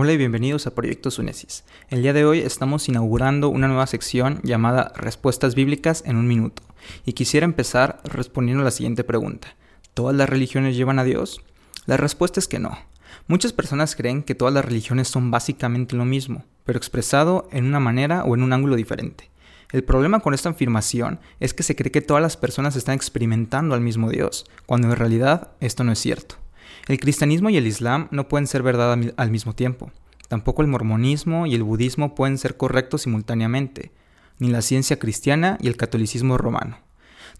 Hola y bienvenidos a Proyecto Sunesis. El día de hoy estamos inaugurando una nueva sección llamada Respuestas Bíblicas en un minuto. Y quisiera empezar respondiendo la siguiente pregunta. ¿Todas las religiones llevan a Dios? La respuesta es que no. Muchas personas creen que todas las religiones son básicamente lo mismo, pero expresado en una manera o en un ángulo diferente. El problema con esta afirmación es que se cree que todas las personas están experimentando al mismo Dios, cuando en realidad esto no es cierto. El cristianismo y el islam no pueden ser verdad al mismo tiempo. Tampoco el mormonismo y el budismo pueden ser correctos simultáneamente, ni la ciencia cristiana y el catolicismo romano.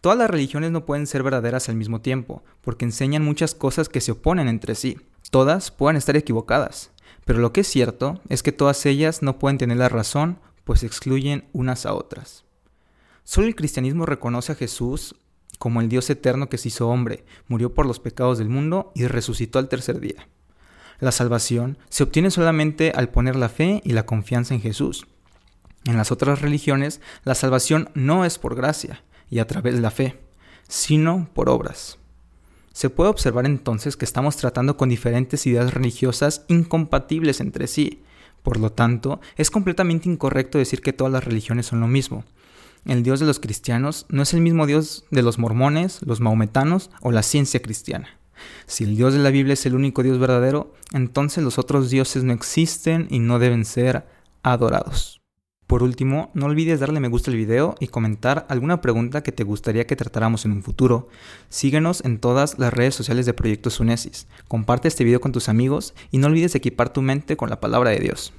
Todas las religiones no pueden ser verdaderas al mismo tiempo, porque enseñan muchas cosas que se oponen entre sí. Todas pueden estar equivocadas, pero lo que es cierto es que todas ellas no pueden tener la razón, pues excluyen unas a otras. Solo el cristianismo reconoce a Jesús como el Dios eterno que se hizo hombre, murió por los pecados del mundo y resucitó al tercer día. La salvación se obtiene solamente al poner la fe y la confianza en Jesús. En las otras religiones, la salvación no es por gracia y a través de la fe, sino por obras. Se puede observar entonces que estamos tratando con diferentes ideas religiosas incompatibles entre sí. Por lo tanto, es completamente incorrecto decir que todas las religiones son lo mismo, el Dios de los cristianos no es el mismo Dios de los mormones, los maometanos o la ciencia cristiana. Si el Dios de la Biblia es el único Dios verdadero, entonces los otros dioses no existen y no deben ser adorados. Por último, no olvides darle me gusta al video y comentar alguna pregunta que te gustaría que tratáramos en un futuro. Síguenos en todas las redes sociales de Proyecto Sunesis. Comparte este video con tus amigos y no olvides equipar tu mente con la palabra de Dios.